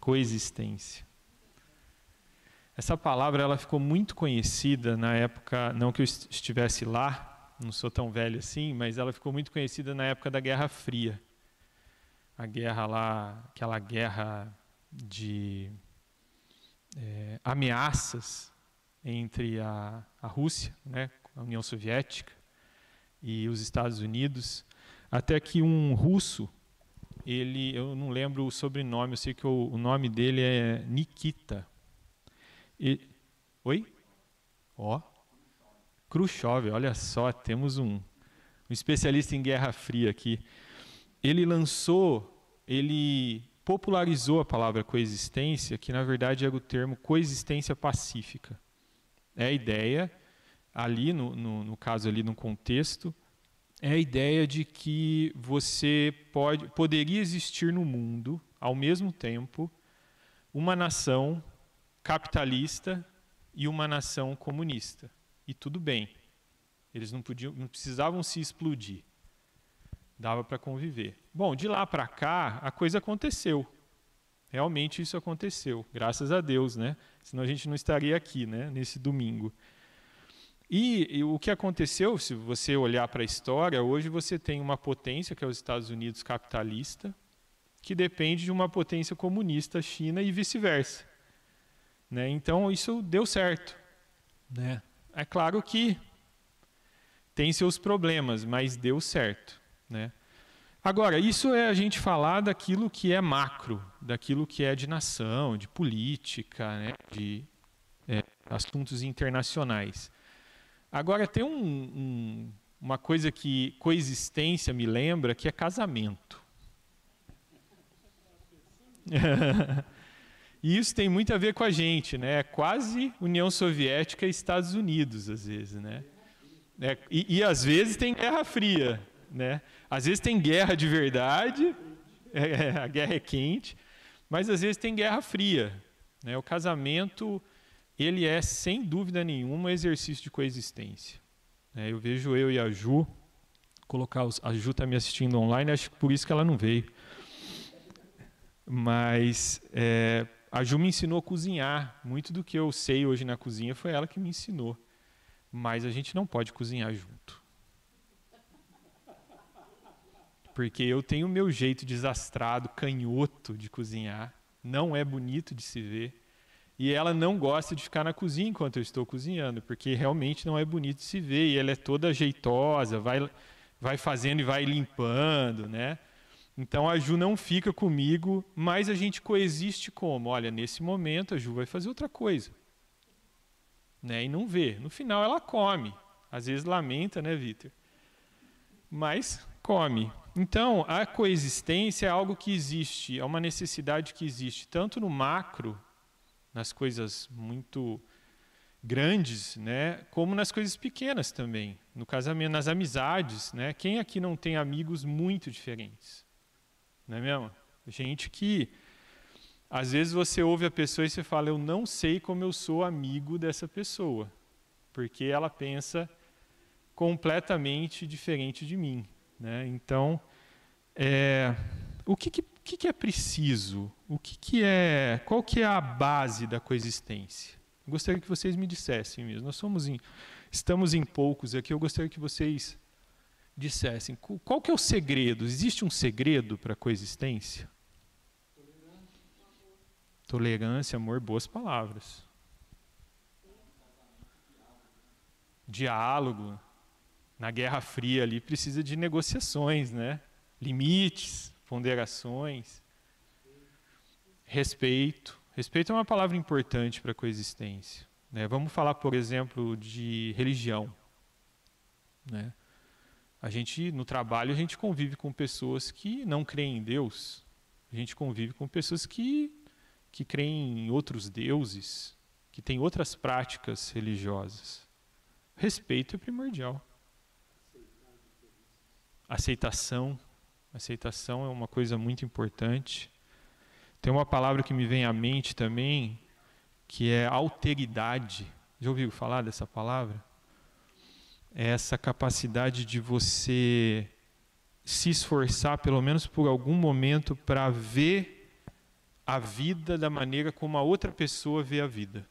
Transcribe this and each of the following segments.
Coexistência. Essa palavra ela ficou muito conhecida na época, não que eu estivesse lá, não sou tão velho assim, mas ela ficou muito conhecida na época da Guerra Fria. A guerra lá, aquela guerra de é, ameaças entre a, a Rússia, né, a União Soviética, e os Estados Unidos, até que um russo, ele, eu não lembro o sobrenome, eu sei que o, o nome dele é Nikita. E, oi? Ó, Khrushchev, olha só, temos um, um especialista em Guerra Fria aqui. Ele lançou, ele popularizou a palavra coexistência, que na verdade é o termo coexistência pacífica. É a ideia ali, no, no, no caso ali no contexto, é a ideia de que você pode, poderia existir no mundo, ao mesmo tempo, uma nação capitalista e uma nação comunista. E tudo bem. Eles não, podiam, não precisavam se explodir. Dava para conviver. Bom, de lá para cá, a coisa aconteceu. Realmente isso aconteceu, graças a Deus, né? Senão a gente não estaria aqui, né, nesse domingo. E, e, o que aconteceu, se você olhar para a história, hoje você tem uma potência, que é os Estados Unidos capitalista, que depende de uma potência comunista, China, e vice-versa. Né? Então, isso deu certo. Né? É claro que tem seus problemas, mas deu certo. Né? Agora, isso é a gente falar daquilo que é macro, daquilo que é de nação, de política, né? de é, assuntos internacionais. Agora, tem um, um, uma coisa que coexistência me lembra, que é casamento. e isso tem muito a ver com a gente, né? É quase União Soviética e Estados Unidos, às vezes, né? É, e, e, às vezes tem Guerra Fria, né? Às vezes tem guerra de verdade, é, a guerra é quente, mas às vezes tem Guerra Fria. Né? O casamento ele é, sem dúvida nenhuma, um exercício de coexistência. É, eu vejo eu e a Ju, colocar os, a Ju está me assistindo online, acho que por isso que ela não veio. Mas é, a Ju me ensinou a cozinhar. Muito do que eu sei hoje na cozinha foi ela que me ensinou. Mas a gente não pode cozinhar junto. Porque eu tenho o meu jeito desastrado, canhoto de cozinhar. Não é bonito de se ver. E ela não gosta de ficar na cozinha enquanto eu estou cozinhando, porque realmente não é bonito se ver. E ela é toda jeitosa, vai, vai fazendo e vai limpando, né? Então a Ju não fica comigo, mas a gente coexiste como? Olha, nesse momento a Ju vai fazer outra coisa. Né? E não vê. No final ela come. Às vezes lamenta, né, Vitor? Mas come. Então, a coexistência é algo que existe, é uma necessidade que existe tanto no macro nas coisas muito grandes, né, como nas coisas pequenas também, no casamento, nas amizades, né? Quem aqui não tem amigos muito diferentes? Não é mesmo? Gente que às vezes você ouve a pessoa e você fala, eu não sei como eu sou amigo dessa pessoa, porque ela pensa completamente diferente de mim, né? Então, é, o que, que que, que é preciso? O que, que é? Qual que é a base da coexistência? Eu gostaria que vocês me dissessem mesmo. Nós somos em, estamos em poucos aqui. Eu gostaria que vocês dissessem qual que é o segredo? Existe um segredo para a coexistência? Tolerância, amor, boas palavras. Diálogo. Na Guerra Fria ali precisa de negociações, né? Limites ponderações, respeito. Respeito é uma palavra importante para a coexistência. Né? Vamos falar, por exemplo, de religião. Né? A gente, no trabalho, a gente convive com pessoas que não creem em Deus. A gente convive com pessoas que, que creem em outros deuses, que têm outras práticas religiosas. Respeito é primordial. Aceitação Aceitação é uma coisa muito importante. Tem uma palavra que me vem à mente também, que é alteridade. Já ouviu falar dessa palavra? É essa capacidade de você se esforçar, pelo menos por algum momento, para ver a vida da maneira como a outra pessoa vê a vida.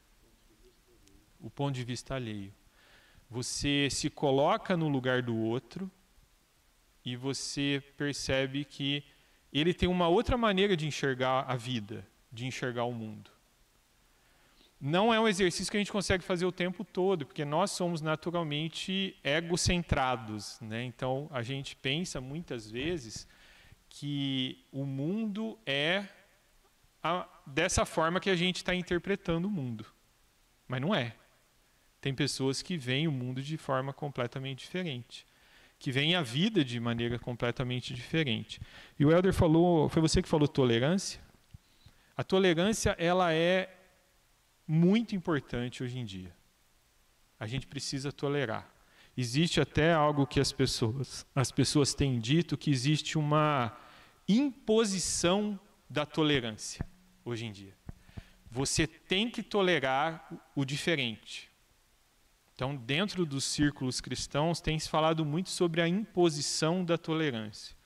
O ponto de vista alheio. Você se coloca no lugar do outro e você percebe que ele tem uma outra maneira de enxergar a vida, de enxergar o mundo. Não é um exercício que a gente consegue fazer o tempo todo, porque nós somos naturalmente egocentrados. Né? Então, a gente pensa muitas vezes que o mundo é a, dessa forma que a gente está interpretando o mundo. Mas não é. Tem pessoas que veem o mundo de forma completamente diferente, que veem a vida de maneira completamente diferente. E o Elder falou, foi você que falou tolerância? A tolerância ela é muito importante hoje em dia. A gente precisa tolerar. Existe até algo que as pessoas, as pessoas têm dito que existe uma imposição da tolerância hoje em dia. Você tem que tolerar o diferente. Então, dentro dos círculos cristãos, tem se falado muito sobre a imposição da tolerância.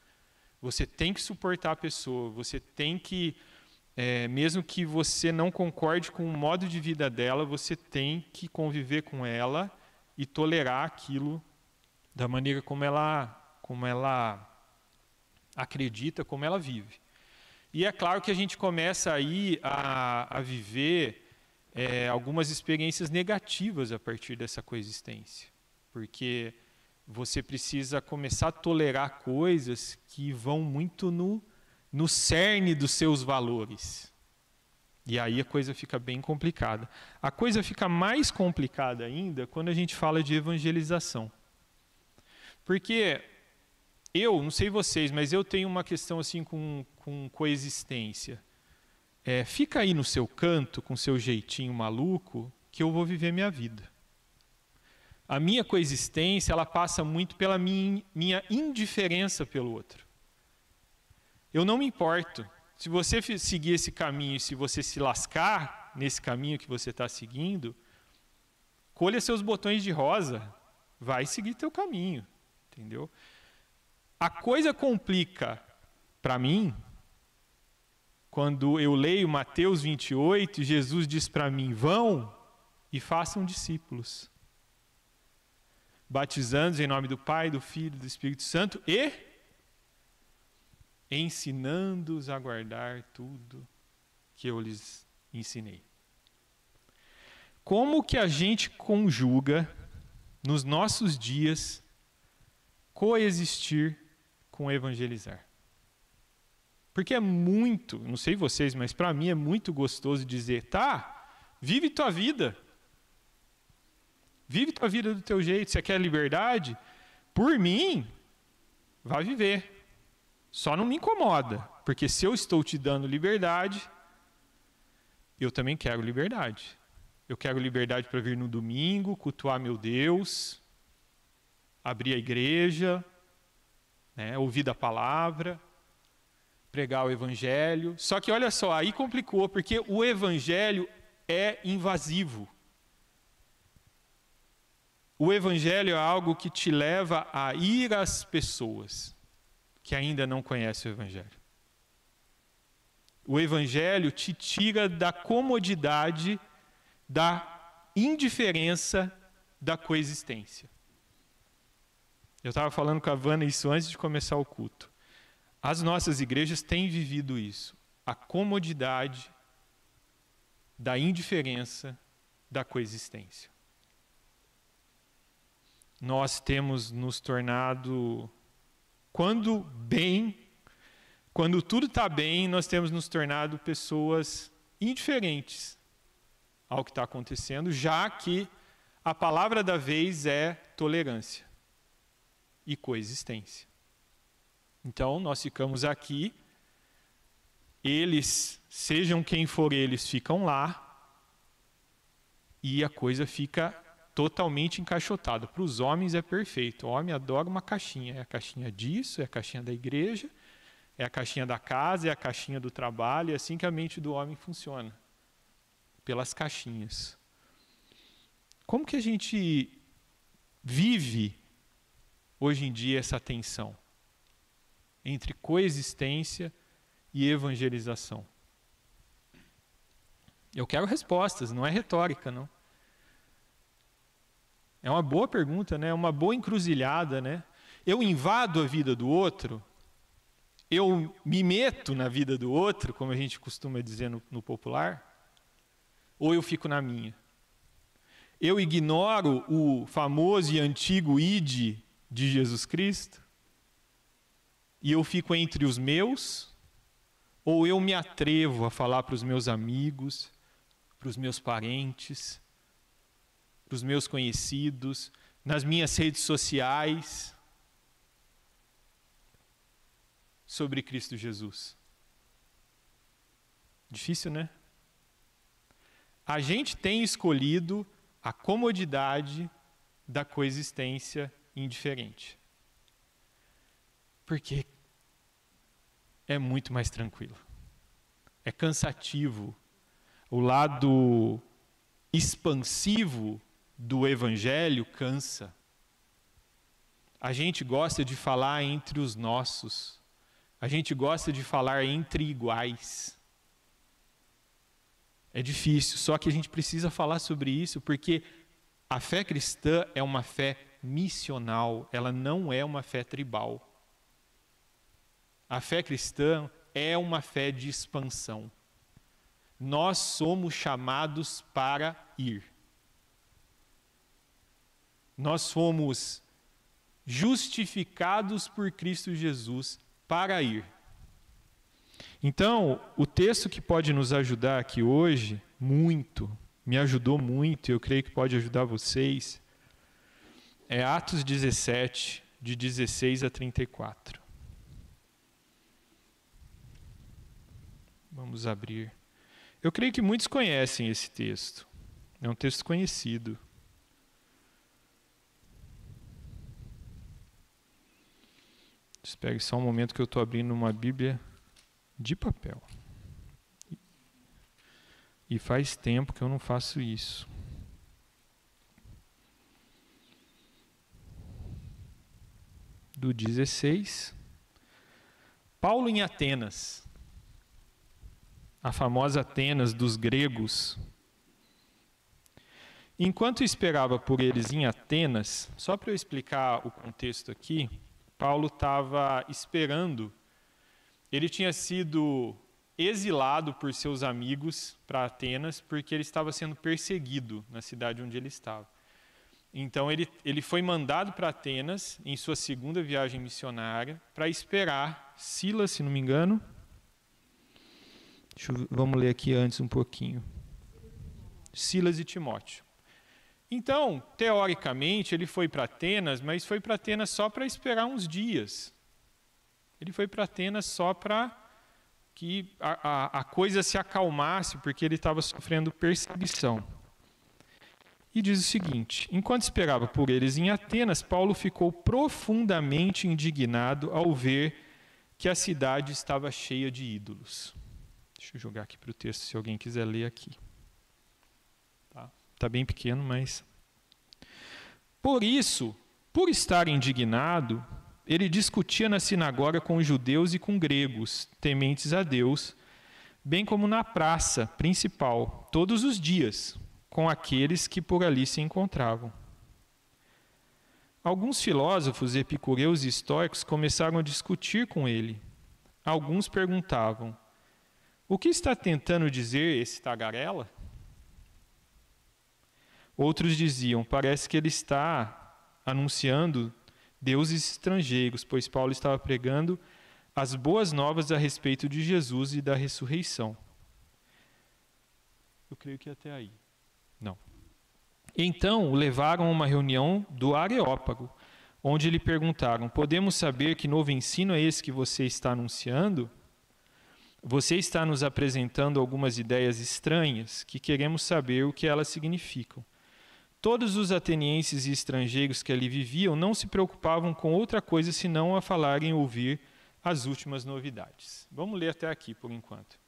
Você tem que suportar a pessoa, você tem que, é, mesmo que você não concorde com o modo de vida dela, você tem que conviver com ela e tolerar aquilo da maneira como ela, como ela acredita, como ela vive. E é claro que a gente começa aí a, a viver é, algumas experiências negativas a partir dessa coexistência, porque você precisa começar a tolerar coisas que vão muito no, no cerne dos seus valores. E aí a coisa fica bem complicada. A coisa fica mais complicada ainda quando a gente fala de evangelização. Porque eu, não sei vocês, mas eu tenho uma questão assim com, com coexistência. É, fica aí no seu canto, com seu jeitinho maluco, que eu vou viver minha vida. A minha coexistência, ela passa muito pela minha, indiferença pelo outro. Eu não me importo. Se você seguir esse caminho, se você se lascar nesse caminho que você está seguindo, colha seus botões de rosa, vai seguir teu caminho, entendeu? A coisa complica para mim quando eu leio Mateus 28, Jesus diz para mim: vão e façam discípulos, batizando-os em nome do Pai, do Filho e do Espírito Santo e ensinando-os a guardar tudo que eu lhes ensinei. Como que a gente conjuga nos nossos dias coexistir com evangelizar. Porque é muito, não sei vocês, mas para mim é muito gostoso dizer, tá, vive tua vida. Vive tua vida do teu jeito. Você quer liberdade? Por mim, vai viver. Só não me incomoda, porque se eu estou te dando liberdade, eu também quero liberdade. Eu quero liberdade para vir no domingo, cultuar meu Deus, abrir a igreja, né, ouvir a palavra, pregar o evangelho. Só que olha só, aí complicou, porque o evangelho é invasivo. O evangelho é algo que te leva a ir às pessoas que ainda não conhecem o evangelho. O evangelho te tira da comodidade, da indiferença da coexistência. Eu estava falando com a Vana isso antes de começar o culto. As nossas igrejas têm vivido isso. A comodidade da indiferença da coexistência. Nós temos nos tornado, quando bem, quando tudo está bem, nós temos nos tornado pessoas indiferentes ao que está acontecendo, já que a palavra da vez é tolerância e coexistência. Então, nós ficamos aqui, eles, sejam quem for eles, ficam lá, e a coisa fica totalmente encaixotada. Para os homens é perfeito. O homem adora uma caixinha. É a caixinha disso, é a caixinha da igreja, é a caixinha da casa, é a caixinha do trabalho. É assim que a mente do homem funciona. Pelas caixinhas. Como que a gente vive hoje em dia essa tensão entre coexistência e evangelização. Eu quero respostas, não é retórica, não. É uma boa pergunta, né? Uma boa encruzilhada, né? Eu invado a vida do outro, eu me meto na vida do outro, como a gente costuma dizer no, no popular, ou eu fico na minha? Eu ignoro o famoso e antigo id de Jesus Cristo? E eu fico entre os meus? Ou eu me atrevo a falar para os meus amigos, para os meus parentes, para os meus conhecidos, nas minhas redes sociais, sobre Cristo Jesus? Difícil, né? A gente tem escolhido a comodidade da coexistência indiferente. Porque é muito mais tranquilo. É cansativo o lado expansivo do evangelho cansa. A gente gosta de falar entre os nossos. A gente gosta de falar entre iguais. É difícil, só que a gente precisa falar sobre isso porque a fé cristã é uma fé missional, ela não é uma fé tribal. A fé cristã é uma fé de expansão nós somos chamados para ir. Nós fomos justificados por Cristo Jesus para ir. Então, o texto que pode nos ajudar aqui hoje, muito, me ajudou muito, e eu creio que pode ajudar vocês, é Atos 17, de 16 a 34. Vamos abrir. Eu creio que muitos conhecem esse texto. É um texto conhecido. Espere só um momento que eu estou abrindo uma Bíblia de papel. E faz tempo que eu não faço isso. Do 16. Paulo em Atenas a famosa Atenas dos gregos. Enquanto esperava por eles em Atenas, só para eu explicar o contexto aqui, Paulo estava esperando. Ele tinha sido exilado por seus amigos para Atenas porque ele estava sendo perseguido na cidade onde ele estava. Então ele, ele foi mandado para Atenas em sua segunda viagem missionária para esperar Silas, se não me engano, eu, vamos ler aqui antes um pouquinho. Silas e Timóteo. Então, teoricamente, ele foi para Atenas, mas foi para Atenas só para esperar uns dias. Ele foi para Atenas só para que a, a, a, coisa se acalmasse, porque ele estava sofrendo perseguição. E diz o seguinte: enquanto esperava por eles em Atenas, Paulo ficou profundamente indignado ao ver que a cidade estava cheia de ídolos. Deixa eu jogar aqui para o texto se alguém quiser ler aqui. Tá, tá bem pequeno, mas. Por isso, por estar indignado, ele discutia na sinagoga com judeus e com gregos, tementes a Deus, bem como na praça principal, todos os dias, com aqueles que por ali se encontravam. Alguns filósofos epicureus e estoicos começaram a discutir com ele. Alguns perguntavam: o que está tentando dizer esse tagarela? Outros diziam: parece que ele está anunciando deuses estrangeiros, pois Paulo estava pregando as boas novas a respeito de Jesus e da ressurreição. Eu creio que até aí. Não. Então o levaram a uma reunião do Areópago, onde lhe perguntaram: Podemos saber que novo ensino é esse que você está anunciando? Você está nos apresentando algumas ideias estranhas que queremos saber o que elas significam. Todos os atenienses e estrangeiros que ali viviam não se preocupavam com outra coisa senão a falar e ouvir as últimas novidades. Vamos ler até aqui por enquanto.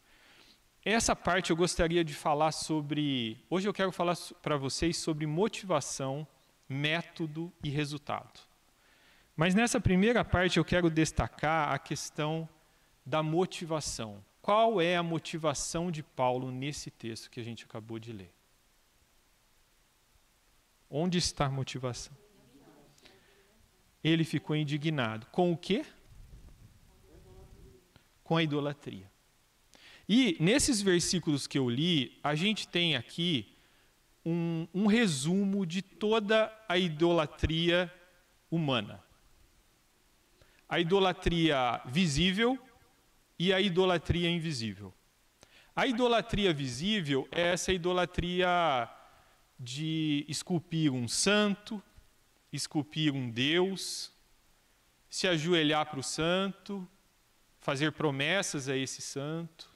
Essa parte eu gostaria de falar sobre. Hoje eu quero falar para vocês sobre motivação, método e resultado. Mas nessa primeira parte eu quero destacar a questão da motivação. Qual é a motivação de Paulo nesse texto que a gente acabou de ler? Onde está a motivação? Ele ficou indignado. Com o quê? Com a idolatria. E nesses versículos que eu li, a gente tem aqui um, um resumo de toda a idolatria humana. A idolatria visível e a idolatria invisível. A idolatria visível é essa idolatria de esculpir um santo, esculpir um Deus, se ajoelhar para o santo, fazer promessas a esse santo,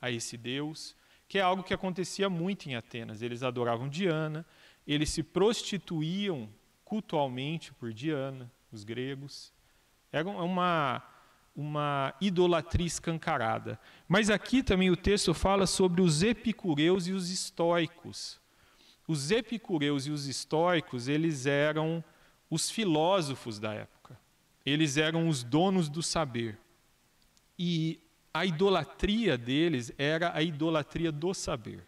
a esse Deus, que é algo que acontecia muito em Atenas. Eles adoravam Diana, eles se prostituíam cultualmente por Diana, os gregos. Era uma, uma idolatria escancarada. Mas aqui também o texto fala sobre os epicureus e os estoicos. Os epicureus e os estoicos, eles eram os filósofos da época. Eles eram os donos do saber. E a idolatria deles era a idolatria do saber.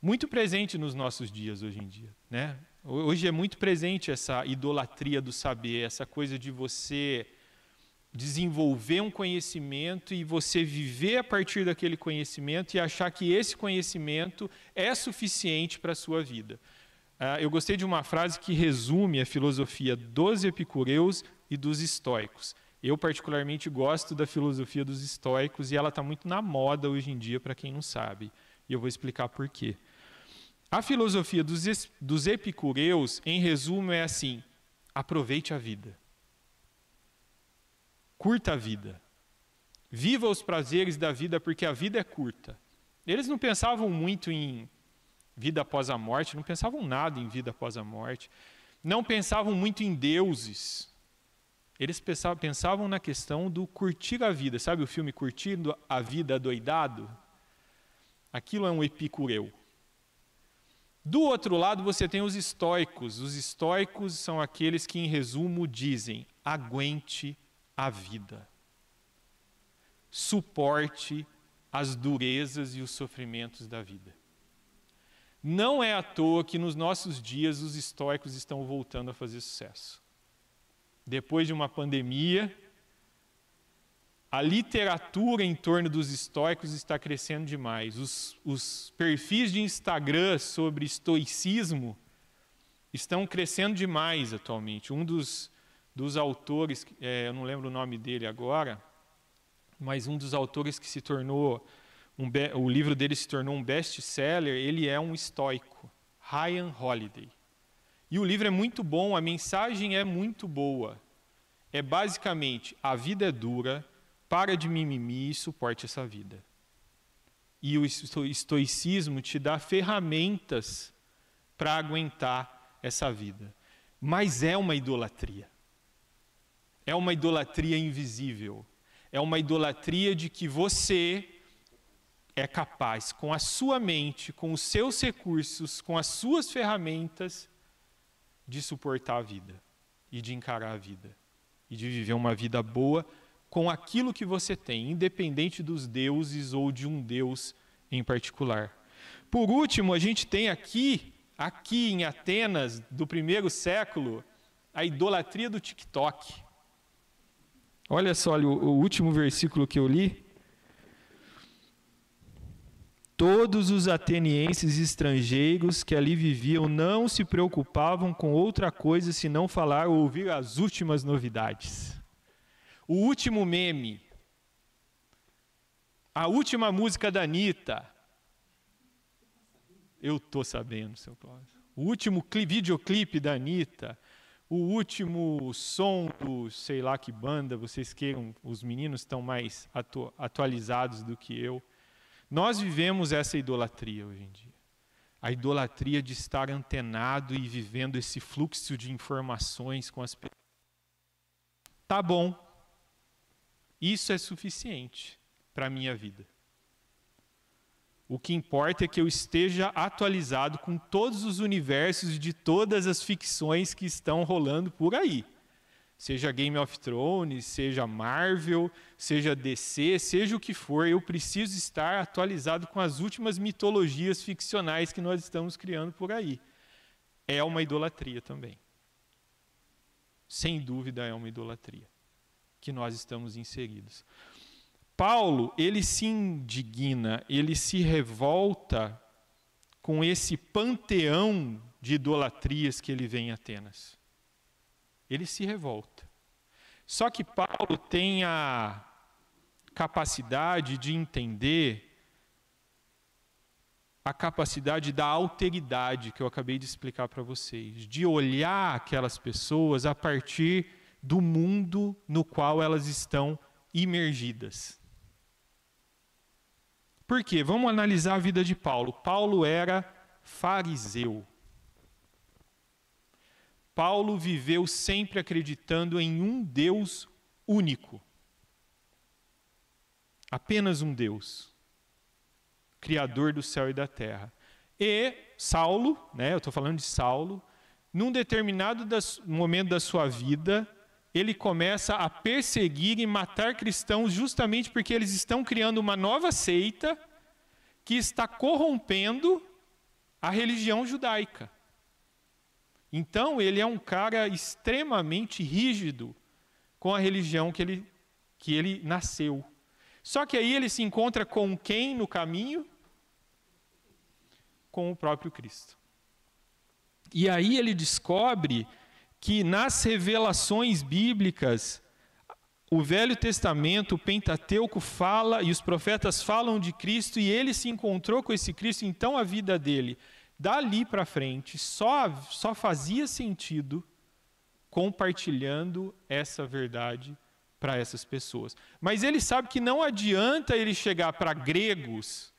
Muito presente nos nossos dias hoje em dia, né? Hoje é muito presente essa idolatria do saber, essa coisa de você desenvolver um conhecimento e você viver a partir daquele conhecimento e achar que esse conhecimento é suficiente para a sua vida. Uh, eu gostei de uma frase que resume a filosofia dos epicureus e dos estoicos. Eu, particularmente, gosto da filosofia dos estoicos e ela está muito na moda hoje em dia, para quem não sabe. E eu vou explicar por quê. A filosofia dos, dos epicureus, em resumo, é assim: aproveite a vida. Curta a vida. Viva os prazeres da vida, porque a vida é curta. Eles não pensavam muito em vida após a morte, não pensavam nada em vida após a morte. Não pensavam muito em deuses. Eles pensavam, pensavam na questão do curtir a vida. Sabe o filme Curtindo a Vida Doidado? Aquilo é um epicureu. Do outro lado, você tem os estoicos. Os estoicos são aqueles que, em resumo, dizem: aguente a vida. Suporte as durezas e os sofrimentos da vida. Não é à toa que nos nossos dias os estoicos estão voltando a fazer sucesso. Depois de uma pandemia, a literatura em torno dos estoicos está crescendo demais. Os, os perfis de Instagram sobre estoicismo estão crescendo demais atualmente. Um dos dos autores, é, eu não lembro o nome dele agora, mas um dos autores que se tornou, um o livro dele se tornou um best-seller, ele é um estoico, Ryan Holiday. E o livro é muito bom, a mensagem é muito boa. É basicamente, a vida é dura, para de mimimi e suporte essa vida. E o estoicismo te dá ferramentas para aguentar essa vida. Mas é uma idolatria. É uma idolatria invisível. É uma idolatria de que você é capaz, com a sua mente, com os seus recursos, com as suas ferramentas, de suportar a vida e de encarar a vida e de viver uma vida boa com aquilo que você tem, independente dos deuses ou de um deus em particular. Por último, a gente tem aqui, aqui em Atenas, do primeiro século, a idolatria do TikTok. Olha só o, o último versículo que eu li. Todos os atenienses estrangeiros que ali viviam não se preocupavam com outra coisa senão falar ou ouvir as últimas novidades. O último meme, a última música da Anitta. Eu tô sabendo, seu Cláudio. O último videoclipe da Anitta o último som do sei lá que banda, vocês queiram, os meninos estão mais atu atualizados do que eu. Nós vivemos essa idolatria hoje em dia. A idolatria de estar antenado e vivendo esse fluxo de informações com as pessoas. Tá bom. Isso é suficiente para a minha vida. O que importa é que eu esteja atualizado com todos os universos de todas as ficções que estão rolando por aí. Seja Game of Thrones, seja Marvel, seja DC, seja o que for, eu preciso estar atualizado com as últimas mitologias ficcionais que nós estamos criando por aí. É uma idolatria também. Sem dúvida é uma idolatria que nós estamos inseridos. Paulo, ele se indigna, ele se revolta com esse panteão de idolatrias que ele vê em Atenas. Ele se revolta. Só que Paulo tem a capacidade de entender a capacidade da alteridade que eu acabei de explicar para vocês, de olhar aquelas pessoas a partir do mundo no qual elas estão imergidas. Por quê? Vamos analisar a vida de Paulo. Paulo era fariseu. Paulo viveu sempre acreditando em um Deus único. Apenas um Deus, Criador do céu e da terra. E Saulo, né, eu estou falando de Saulo, num determinado das, momento da sua vida, ele começa a perseguir e matar cristãos justamente porque eles estão criando uma nova seita que está corrompendo a religião judaica. Então, ele é um cara extremamente rígido com a religião que ele, que ele nasceu. Só que aí ele se encontra com quem no caminho? Com o próprio Cristo. E aí ele descobre que nas revelações bíblicas, o Velho Testamento, o Pentateuco fala e os profetas falam de Cristo e ele se encontrou com esse Cristo, então a vida dele, dali para frente, só, só fazia sentido compartilhando essa verdade para essas pessoas. Mas ele sabe que não adianta ele chegar para gregos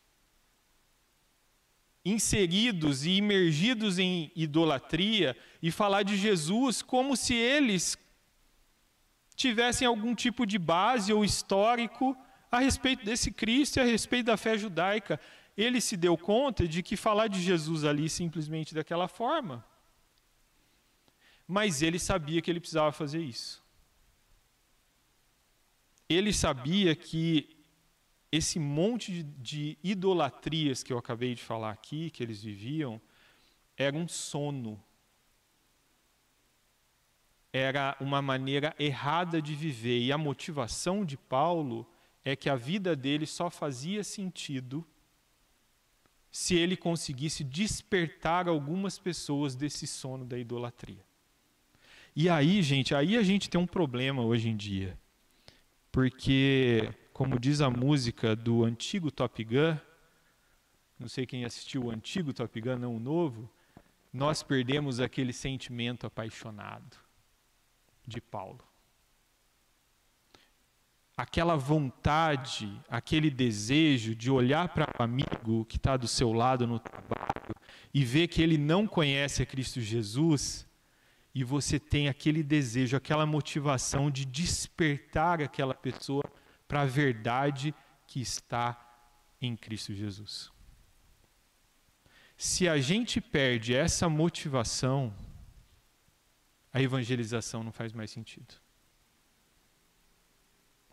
inseridos e imergidos em idolatria e falar de Jesus como se eles tivessem algum tipo de base ou histórico a respeito desse Cristo e a respeito da fé judaica. Ele se deu conta de que falar de Jesus ali simplesmente daquela forma. Mas ele sabia que ele precisava fazer isso. Ele sabia que esse monte de, de, idolatrias que eu acabei de falar aqui, que eles viviam, era um sono. Era uma maneira errada de viver. E a motivação de Paulo é que a vida dele só fazia sentido se ele conseguisse despertar algumas pessoas desse sono da idolatria. E aí, gente, aí a gente tem um problema hoje em dia. Porque como diz a música do antigo Top Gun, não sei quem assistiu o antigo Top Gun, não o novo, nós perdemos aquele sentimento apaixonado de Paulo. Aquela vontade, aquele desejo de olhar para o amigo que está do seu lado no trabalho e ver que ele não conhece a Cristo Jesus, e você tem aquele desejo, aquela motivação de despertar aquela pessoa para a verdade que está em Cristo Jesus. Se a gente perde essa motivação, a evangelização não faz mais sentido.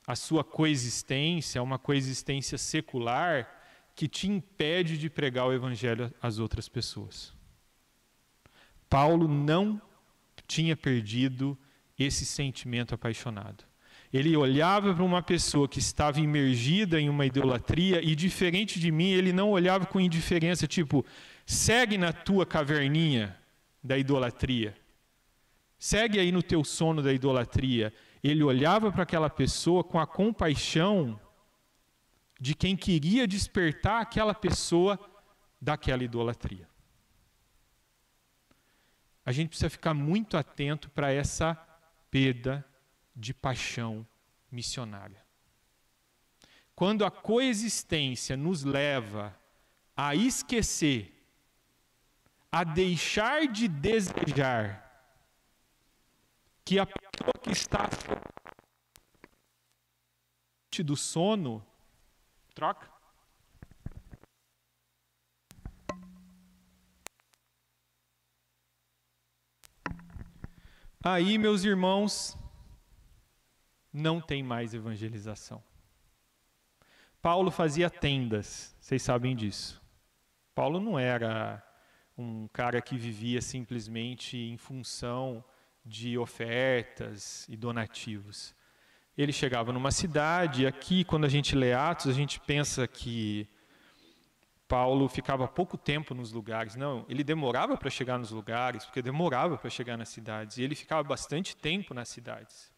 A sua coexistência é uma coexistência secular que te impede de pregar o evangelho às outras pessoas. Paulo não tinha perdido esse sentimento apaixonado. Ele olhava para uma pessoa que estava imergida em uma idolatria e, diferente de mim, ele não olhava com indiferença, tipo, segue na tua caverninha da idolatria. Segue aí no teu sono da idolatria. Ele olhava para aquela pessoa com a compaixão de quem queria despertar aquela pessoa daquela idolatria. A gente precisa ficar muito atento para essa perda de paixão missionária. Quando a coexistência nos leva a esquecer, a deixar de desejar que a pessoa que está do sono troca Aí, meus irmãos, não tem mais evangelização. Paulo fazia tendas, vocês sabem disso. Paulo não era um cara que vivia simplesmente em função de ofertas e donativos. Ele chegava numa cidade, e aqui, quando a gente lê Atos, a gente pensa que Paulo ficava pouco tempo nos lugares. Não, ele demorava para chegar nos lugares, porque demorava para chegar nas cidades. E ele ficava bastante tempo nas cidades.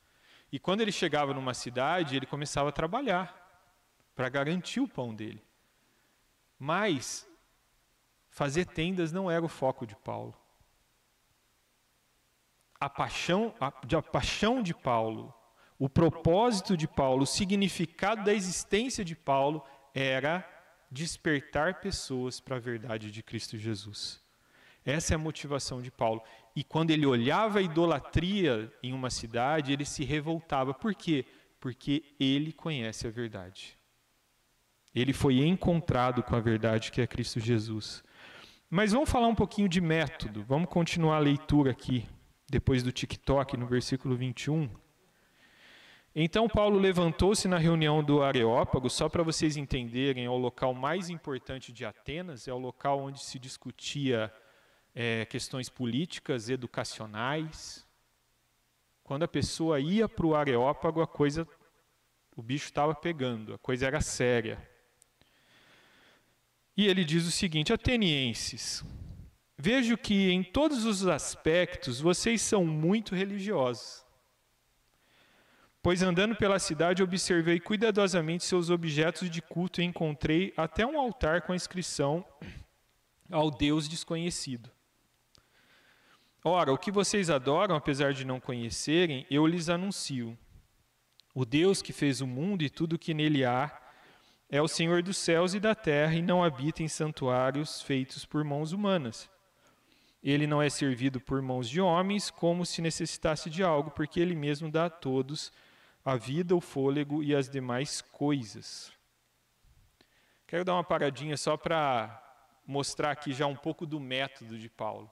E quando ele chegava numa cidade, ele começava a trabalhar para garantir o pão dele. Mas fazer tendas não era o foco de Paulo. A paixão, a, a paixão de Paulo o propósito de Paulo, o significado da existência de Paulo era despertar pessoas para a verdade de Cristo Jesus. Essa é a motivação de Paulo. E quando ele olhava a idolatria em uma cidade, ele se revoltava. Por quê? Porque ele conhece a verdade. Ele foi encontrado com a verdade que é Cristo Jesus. Mas vamos falar um pouquinho de método. Vamos continuar a leitura aqui, depois do TikTok, no versículo 21. Então Paulo levantou-se na reunião do Areópago, só para vocês entenderem, é o local mais importante de Atenas, é o local onde se discutia é, questões políticas, educacionais. Quando a pessoa ia para o Areópago, a coisa, o bicho estava pegando, a coisa era séria. E ele diz o seguinte: Atenienses, vejo que em todos os aspectos vocês são muito religiosos. Pois andando pela cidade observei cuidadosamente seus objetos de culto e encontrei até um altar com a inscrição ao Deus desconhecido. Ora, o que vocês adoram, apesar de não conhecerem, eu lhes anuncio. O Deus que fez o mundo e tudo o que nele há é o Senhor dos céus e da terra e não habita em santuários feitos por mãos humanas. Ele não é servido por mãos de homens como se necessitasse de algo, porque ele mesmo dá a todos a vida, o fôlego e as demais coisas. Quero dar uma paradinha só para mostrar aqui já um pouco do método de Paulo.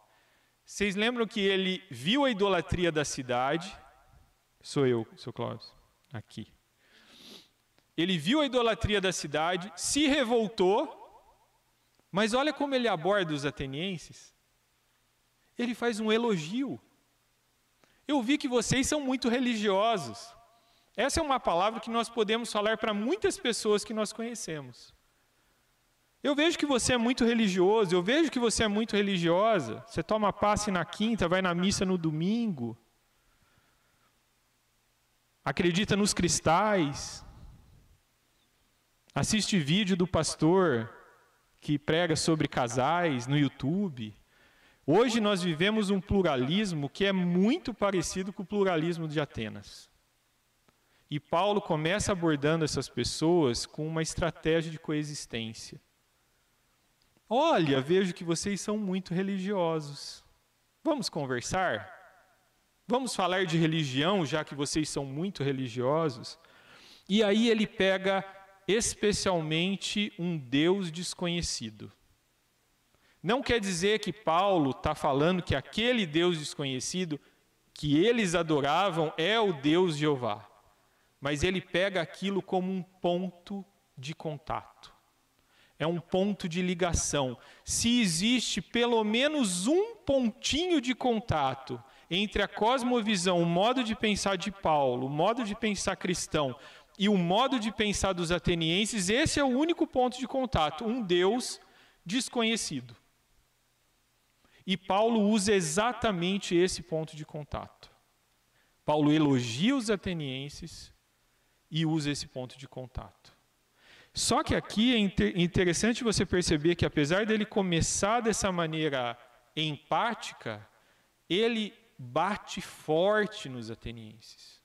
Vocês lembram que ele viu a idolatria da cidade? Sou eu, seu Cláudio, aqui. Ele viu a idolatria da cidade, se revoltou, mas olha como ele aborda os atenienses. Ele faz um elogio. Eu vi que vocês são muito religiosos. Essa é uma palavra que nós podemos falar para muitas pessoas que nós conhecemos. Eu vejo que você é muito religioso, eu vejo que você é muito religiosa. Você toma passe na quinta, vai na missa no domingo. Acredita nos cristais. Assiste vídeo do pastor que prega sobre casais no YouTube. Hoje nós vivemos um pluralismo que é muito parecido com o pluralismo de Atenas. E Paulo começa abordando essas pessoas com uma estratégia de coexistência. Olha, vejo que vocês são muito religiosos. Vamos conversar? Vamos falar de religião, já que vocês são muito religiosos? E aí ele pega especialmente um Deus desconhecido. Não quer dizer que Paulo está falando que aquele Deus desconhecido que eles adoravam é o Deus Jeová mas ele pega aquilo como um ponto de contato. É um ponto de ligação. Se existe pelo menos um pontinho de contato entre a cosmovisão, o modo de pensar de Paulo, o modo de pensar cristão e o modo de pensar dos atenienses, esse é o único ponto de contato, um Deus desconhecido. E Paulo usa exatamente esse ponto de contato. Paulo elogia os atenienses e usa esse ponto de contato. Só que aqui é interessante você perceber que, apesar dele começar dessa maneira empática, ele bate forte nos atenienses.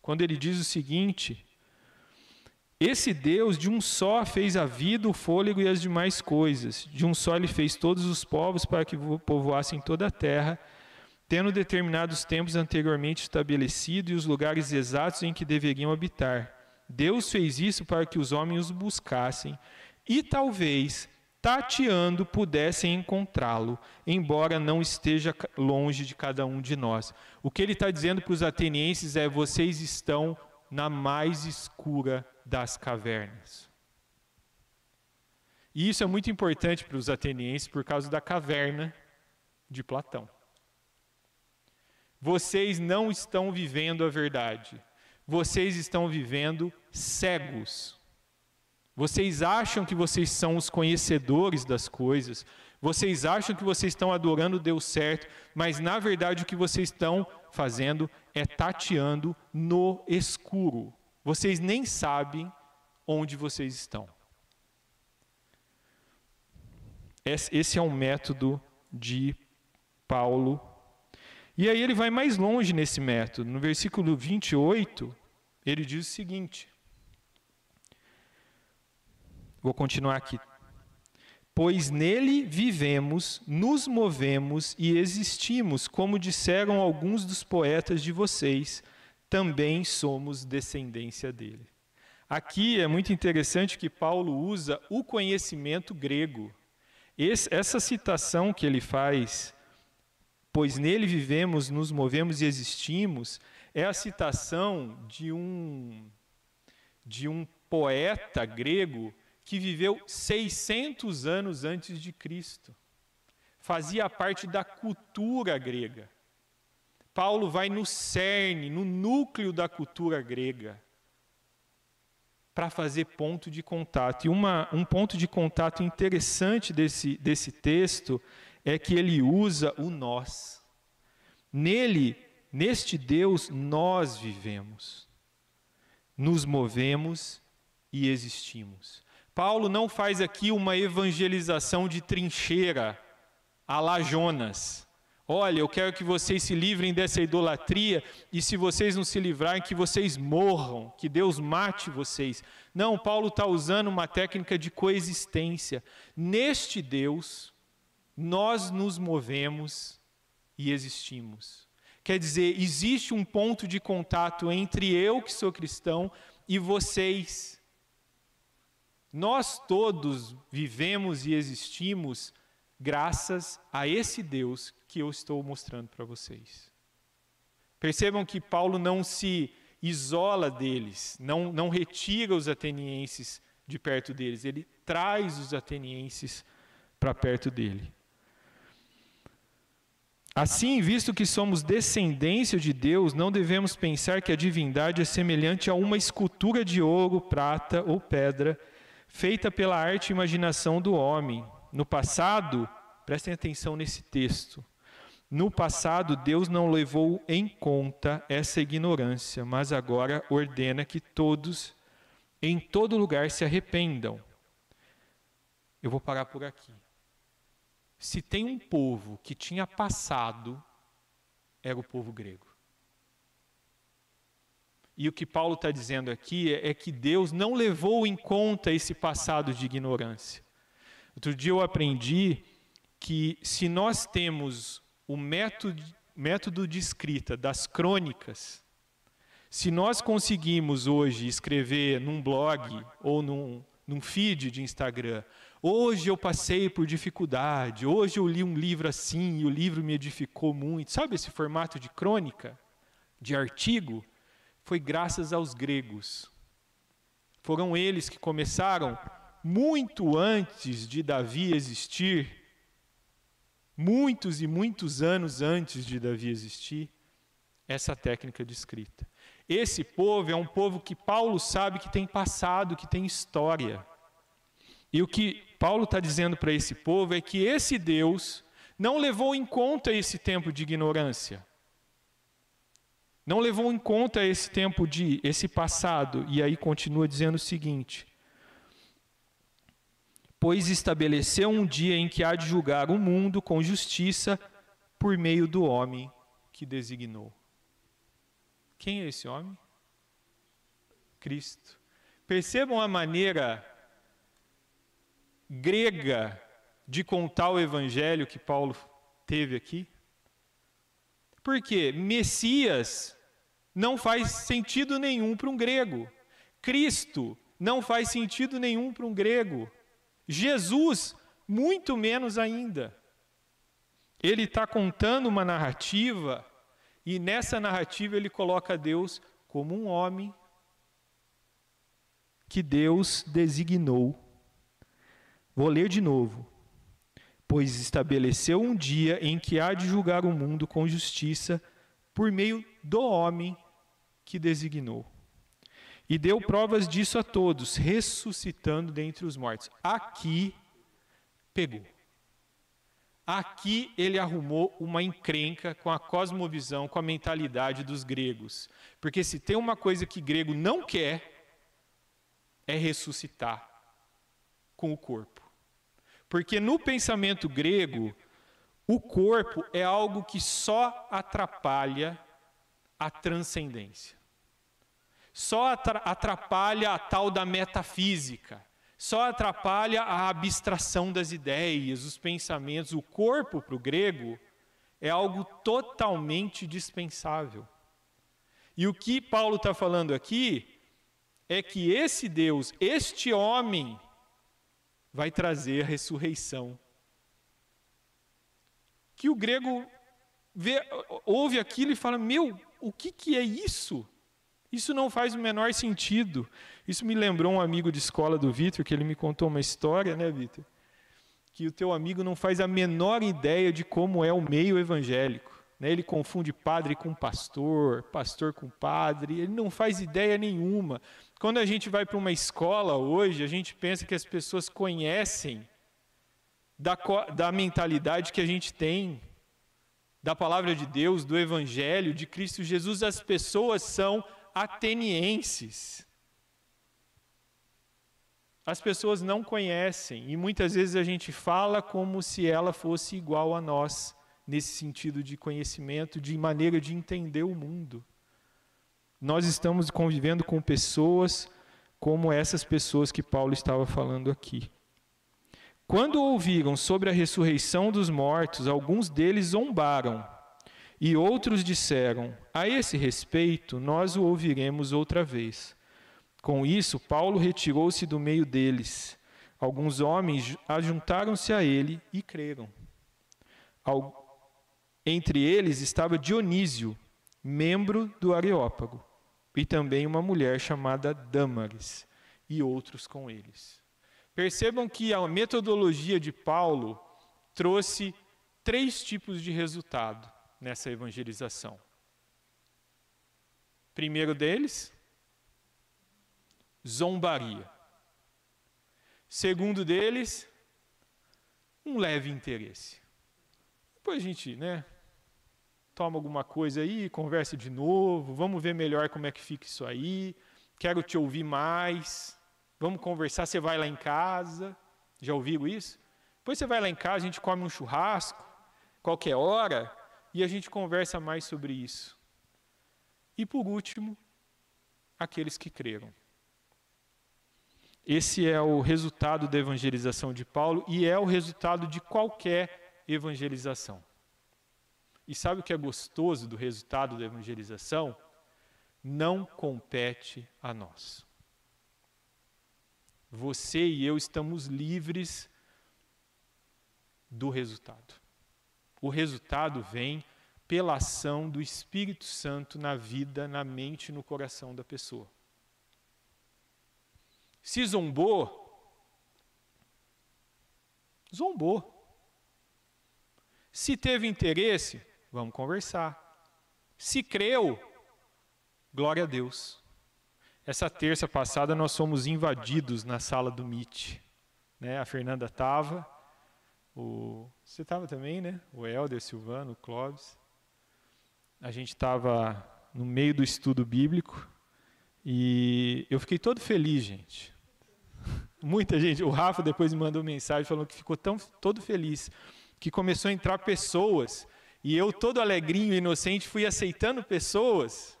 Quando ele diz o seguinte: Esse Deus de um só fez a vida, o fôlego e as demais coisas. De um só ele fez todos os povos para que povoassem toda a terra tendo determinados tempos anteriormente estabelecido e os lugares exatos em que deveriam habitar. Deus fez isso para que os homens os buscassem e talvez, tateando, pudessem encontrá-lo, embora não esteja longe de cada um de nós. O que ele está dizendo para os atenienses é: vocês estão na mais escura das cavernas. E isso é muito importante para os atenienses por causa da caverna de Platão. Vocês não estão vivendo a verdade. Vocês estão vivendo cegos. Vocês acham que vocês são os conhecedores das coisas. Vocês acham que vocês estão adorando Deus certo, mas na verdade o que vocês estão fazendo é tateando no escuro. Vocês nem sabem onde vocês estão. Esse é um método de Paulo e aí ele vai mais longe nesse método. No versículo 28, ele diz o seguinte: Vou continuar aqui. Pois nele vivemos, nos movemos e existimos, como disseram alguns dos poetas de vocês, também somos descendência dele. Aqui é muito interessante que Paulo usa o conhecimento grego. Esse, essa citação que ele faz pois nele vivemos, nos movemos e existimos, é a citação de um, de um poeta grego que viveu 600 anos antes de Cristo. Fazia parte da cultura grega. Paulo vai no cerne, no núcleo da cultura grega, para fazer ponto de contato. E uma, um ponto de contato interessante desse, desse texto é que ele usa o nós. Nele, neste Deus, nós vivemos, nos movemos e existimos. Paulo não faz aqui uma evangelização de trincheira, a la Jonas. Olha, eu quero que vocês se livrem dessa idolatria e se vocês não se livrarem, que vocês morram, que Deus mate vocês. Não, Paulo está usando uma técnica de coexistência. Neste Deus, nós nos movemos e existimos. Quer dizer, existe um ponto de contato entre eu, que sou cristão, e vocês. Nós todos vivemos e existimos graças a esse Deus que eu estou mostrando para vocês. Percebam que Paulo não se isola deles, não, não retira os atenienses de perto deles, ele traz os atenienses para perto dele. Assim, visto que somos descendência de Deus, não devemos pensar que a divindade é semelhante a uma escultura de ouro, prata ou pedra, feita pela arte e imaginação do homem. No passado, prestem atenção nesse texto. No passado, Deus não levou em conta essa ignorância, mas agora ordena que todos, em todo lugar, se arrependam. Eu vou parar por aqui. Se tem um povo que tinha passado, era o povo grego. E o que Paulo está dizendo aqui é, é, que Deus não levou em conta esse passado de ignorância. Outro dia eu aprendi que se nós temos o método, método de escrita das crônicas, se nós conseguimos hoje escrever num blog ou num, num feed de Instagram Hoje eu passei por dificuldade, hoje eu li um livro assim e o livro me edificou muito. Sabe esse formato de crônica, de artigo? Foi graças aos gregos. Foram eles que começaram muito antes de Davi existir, muitos e muitos anos antes de Davi existir, essa técnica de escrita. Esse povo é um povo que Paulo sabe que tem passado, que tem história. E o que Paulo está dizendo para esse povo é que esse Deus não levou em conta esse tempo de ignorância. Não levou em conta esse tempo de esse passado e aí continua dizendo o seguinte: Pois estabeleceu um dia em que há de julgar o mundo com justiça por meio do homem que designou. Quem é esse homem? Cristo. Percebam a maneira grega de contar o evangelho que Paulo teve aqui? Porque Messias não faz sentido nenhum para um grego. Cristo não faz sentido nenhum para um grego. Jesus, muito menos ainda. Ele está contando uma narrativa e nessa narrativa ele coloca Deus como um homem que Deus designou. Vou ler de novo. Pois estabeleceu um dia em que há de julgar o mundo com justiça por meio do homem que designou. E deu provas disso a todos, ressuscitando dentre os mortos. Aqui pegou. Aqui ele arrumou uma encrenca com a cosmovisão, com a mentalidade dos gregos. Porque se tem uma coisa que grego não quer, é ressuscitar com o corpo. Porque no pensamento grego, o corpo é algo que só atrapalha a transcendência. Só atrapalha a tal da metafísica. Só atrapalha a abstração das ideias, os pensamentos. O corpo, para o grego, é algo totalmente dispensável. E o que Paulo está falando aqui é que esse Deus, este homem, vai trazer a ressurreição. Que o grego vê, ouve aquilo e fala: Meu, o que, que é isso? Isso não faz o menor sentido. Isso me lembrou um amigo de escola do Vitor, que ele me contou uma história, né, Vitor? Que o teu amigo não faz a menor ideia de como é o meio evangélico. Né? Ele confunde padre com pastor, pastor com padre, ele não faz ideia nenhuma. Quando a gente vai para uma escola hoje, a gente pensa que as pessoas conhecem da, da mentalidade que a gente tem, da palavra de Deus, do Evangelho, de Cristo Jesus, as pessoas são atenienses. As pessoas não conhecem e muitas vezes a gente fala como se ela fosse igual a nós, nesse sentido de conhecimento, de maneira de entender o mundo. Nós estamos convivendo com pessoas como essas pessoas que Paulo estava falando aqui. Quando ouviram sobre a ressurreição dos mortos, alguns deles zombaram, e outros disseram: A esse respeito, nós o ouviremos outra vez. Com isso, Paulo retirou-se do meio deles. Alguns homens ajuntaram-se a ele e creram. Entre eles estava Dionísio, membro do Areópago, e também uma mulher chamada Dâmaris, e outros com eles. Percebam que a metodologia de Paulo trouxe três tipos de resultado nessa evangelização. Primeiro deles, zombaria. Segundo deles, um leve interesse. Depois a gente, né, toma alguma coisa aí, conversa de novo, vamos ver melhor como é que fica isso aí, quero te ouvir mais, vamos conversar, você vai lá em casa, já ouviu isso? Depois você vai lá em casa, a gente come um churrasco, qualquer hora, e a gente conversa mais sobre isso. E por último, aqueles que creram. Esse é o resultado da evangelização de Paulo e é o resultado de qualquer evangelização. E sabe o que é gostoso do resultado da evangelização? Não compete a nós. Você e eu estamos livres do resultado. O resultado vem pela ação do Espírito Santo na vida, na mente e no coração da pessoa. Se zombou, zombou. Se teve interesse, Vamos conversar. Se creu, glória a Deus. Essa terça passada nós fomos invadidos na sala do MIT. Né? A Fernanda estava, o... você estava também, né? O Helder, Silvano, o Clóvis. A gente estava no meio do estudo bíblico e eu fiquei todo feliz, gente. Muita gente, o Rafa depois me mandou mensagem falando que ficou tão todo feliz que começou a entrar pessoas e eu, todo alegrinho e inocente, fui aceitando pessoas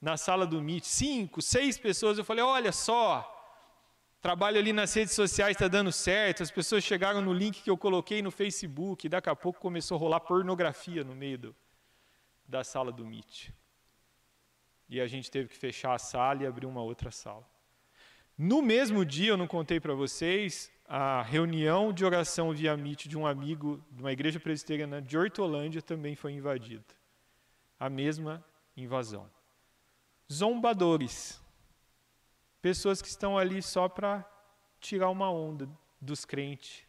na sala do Meet, cinco, seis pessoas. Eu falei: olha só, trabalho ali nas redes sociais está dando certo. As pessoas chegaram no link que eu coloquei no Facebook. E daqui a pouco começou a rolar pornografia no meio do, da sala do Meet. E a gente teve que fechar a sala e abrir uma outra sala. No mesmo dia, eu não contei para vocês, a reunião de oração via Meet de um amigo de uma igreja presbiteriana de Hortolândia também foi invadida. A mesma invasão. Zombadores. pessoas que estão ali só para tirar uma onda dos crentes.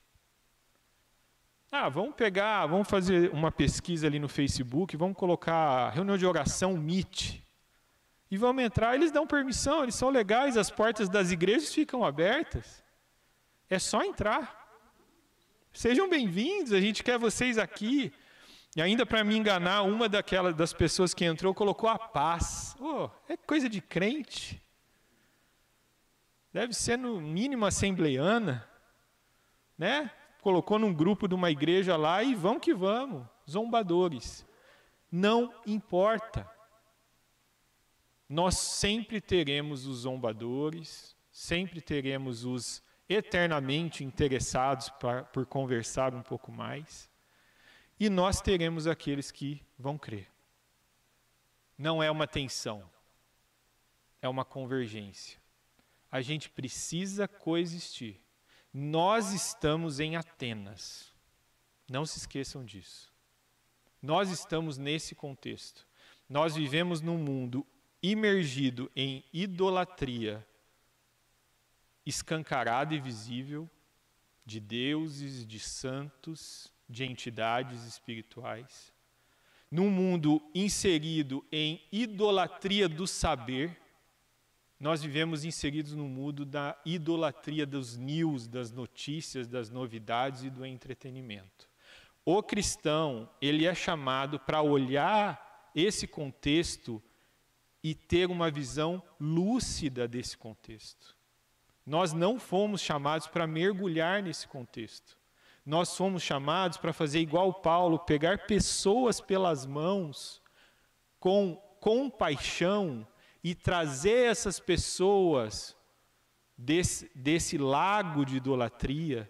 Ah, vamos pegar, vamos fazer uma pesquisa ali no Facebook, vamos colocar reunião de oração Meet. E vamos entrar, eles dão permissão, eles são legais, as portas das igrejas ficam abertas. É só entrar. Sejam bem-vindos, a gente quer vocês aqui. E ainda para me enganar, uma daquelas das pessoas que entrou colocou a paz. Oh, é coisa de crente. Deve ser no mínimo assembleiana, né? Colocou num grupo de uma igreja lá e vamos que vamos, zombadores. Não importa. Nós sempre teremos os zombadores, sempre teremos os eternamente interessados pra, por conversar um pouco mais, e nós teremos aqueles que vão crer. Não é uma tensão, é uma convergência. A gente precisa coexistir. Nós estamos em Atenas. Não se esqueçam disso. Nós estamos nesse contexto. Nós vivemos num mundo imergido em idolatria escancarada e visível de deuses, de santos, de entidades espirituais, num mundo inserido em idolatria do saber, nós vivemos inseridos no mundo da idolatria dos news, das notícias, das novidades e do entretenimento. O cristão, ele é chamado para olhar esse contexto e ter uma visão lúcida desse contexto. Nós não fomos chamados para mergulhar nesse contexto. Nós fomos chamados para fazer igual Paulo, pegar pessoas pelas mãos com compaixão e trazer essas pessoas desse, desse lago de idolatria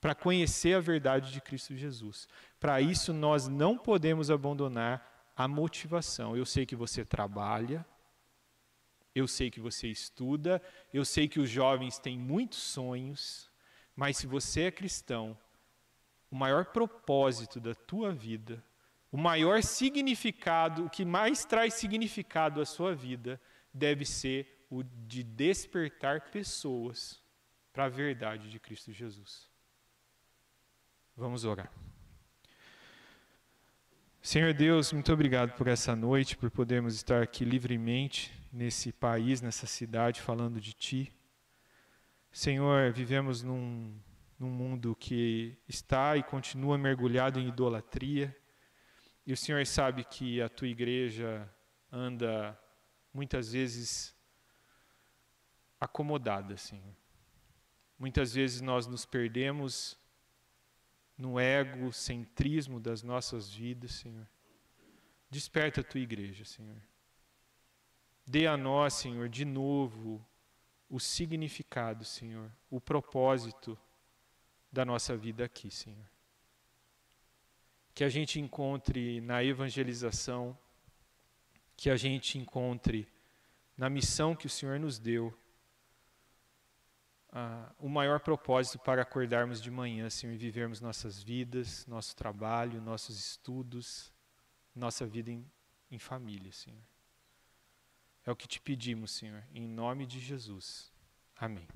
para conhecer a verdade de Cristo Jesus. Para isso, nós não podemos abandonar a motivação. Eu sei que você trabalha, eu sei que você estuda, eu sei que os jovens têm muitos sonhos, mas se você é cristão, o maior propósito da tua vida, o maior significado, o que mais traz significado à sua vida, deve ser o de despertar pessoas para a verdade de Cristo Jesus. Vamos orar. Senhor Deus, muito obrigado por essa noite, por podermos estar aqui livremente nesse país, nessa cidade, falando de Ti. Senhor, vivemos num, num mundo que está e continua mergulhado em idolatria, e o Senhor sabe que a Tua igreja anda muitas vezes acomodada, Senhor. Muitas vezes nós nos perdemos no egocentrismo das nossas vidas, Senhor. Desperta a tua igreja, Senhor. Dê a nós, Senhor, de novo o significado, Senhor, o propósito da nossa vida aqui, Senhor. Que a gente encontre na evangelização, que a gente encontre na missão que o Senhor nos deu, ah, o maior propósito para acordarmos de manhã, Senhor, e vivermos nossas vidas, nosso trabalho, nossos estudos, nossa vida em, em família, Senhor. É o que te pedimos, Senhor, em nome de Jesus. Amém.